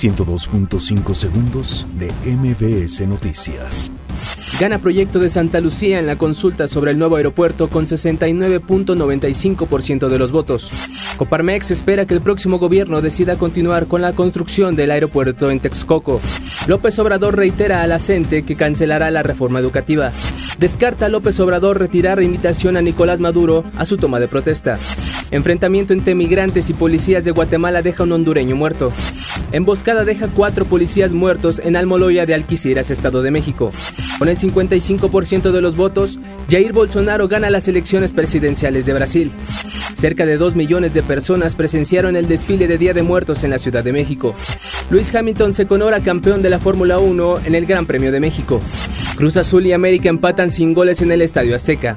102.5 segundos de MBS Noticias. Gana proyecto de Santa Lucía en la consulta sobre el nuevo aeropuerto con 69.95% de los votos. Coparmex espera que el próximo gobierno decida continuar con la construcción del aeropuerto en Texcoco. López Obrador reitera a la CENTE que cancelará la reforma educativa. Descarta López Obrador retirar invitación a Nicolás Maduro a su toma de protesta. Enfrentamiento entre migrantes y policías de Guatemala deja un hondureño muerto. Emboscada deja cuatro policías muertos en Almoloya de Alquiciras, Estado de México. Con el 55% de los votos, Jair Bolsonaro gana las elecciones presidenciales de Brasil. Cerca de 2 millones de personas presenciaron el desfile de Día de Muertos en la Ciudad de México. Luis Hamilton se conora campeón de la Fórmula 1 en el Gran Premio de México. Cruz Azul y América empatan sin goles en el Estadio Azteca.